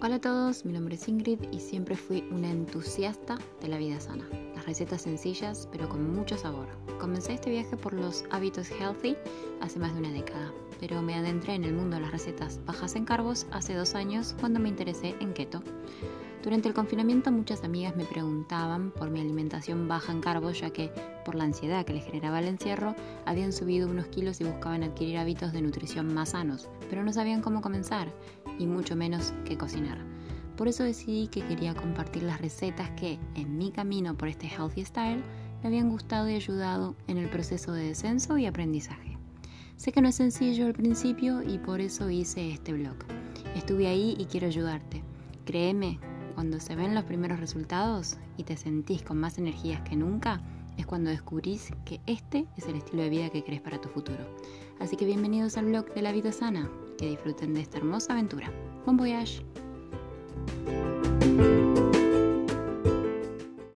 Hola a todos, mi nombre es Ingrid y siempre fui una entusiasta de la vida sana. Las recetas sencillas pero con mucho sabor. Comencé este viaje por los hábitos healthy hace más de una década, pero me adentré en el mundo de las recetas bajas en carbos hace dos años cuando me interesé en keto. Durante el confinamiento muchas amigas me preguntaban por mi alimentación baja en carbos ya que por la ansiedad que les generaba el encierro habían subido unos kilos y buscaban adquirir hábitos de nutrición más sanos, pero no sabían cómo comenzar y mucho menos qué cocinar. Por eso decidí que quería compartir las recetas que en mi camino por este healthy style me habían gustado y ayudado en el proceso de descenso y aprendizaje. Sé que no es sencillo al principio y por eso hice este blog. Estuve ahí y quiero ayudarte. Créeme cuando se ven los primeros resultados y te sentís con más energías que nunca, es cuando descubrís que este es el estilo de vida que crees para tu futuro. Así que bienvenidos al blog de la vida sana, que disfruten de esta hermosa aventura. Bon voyage!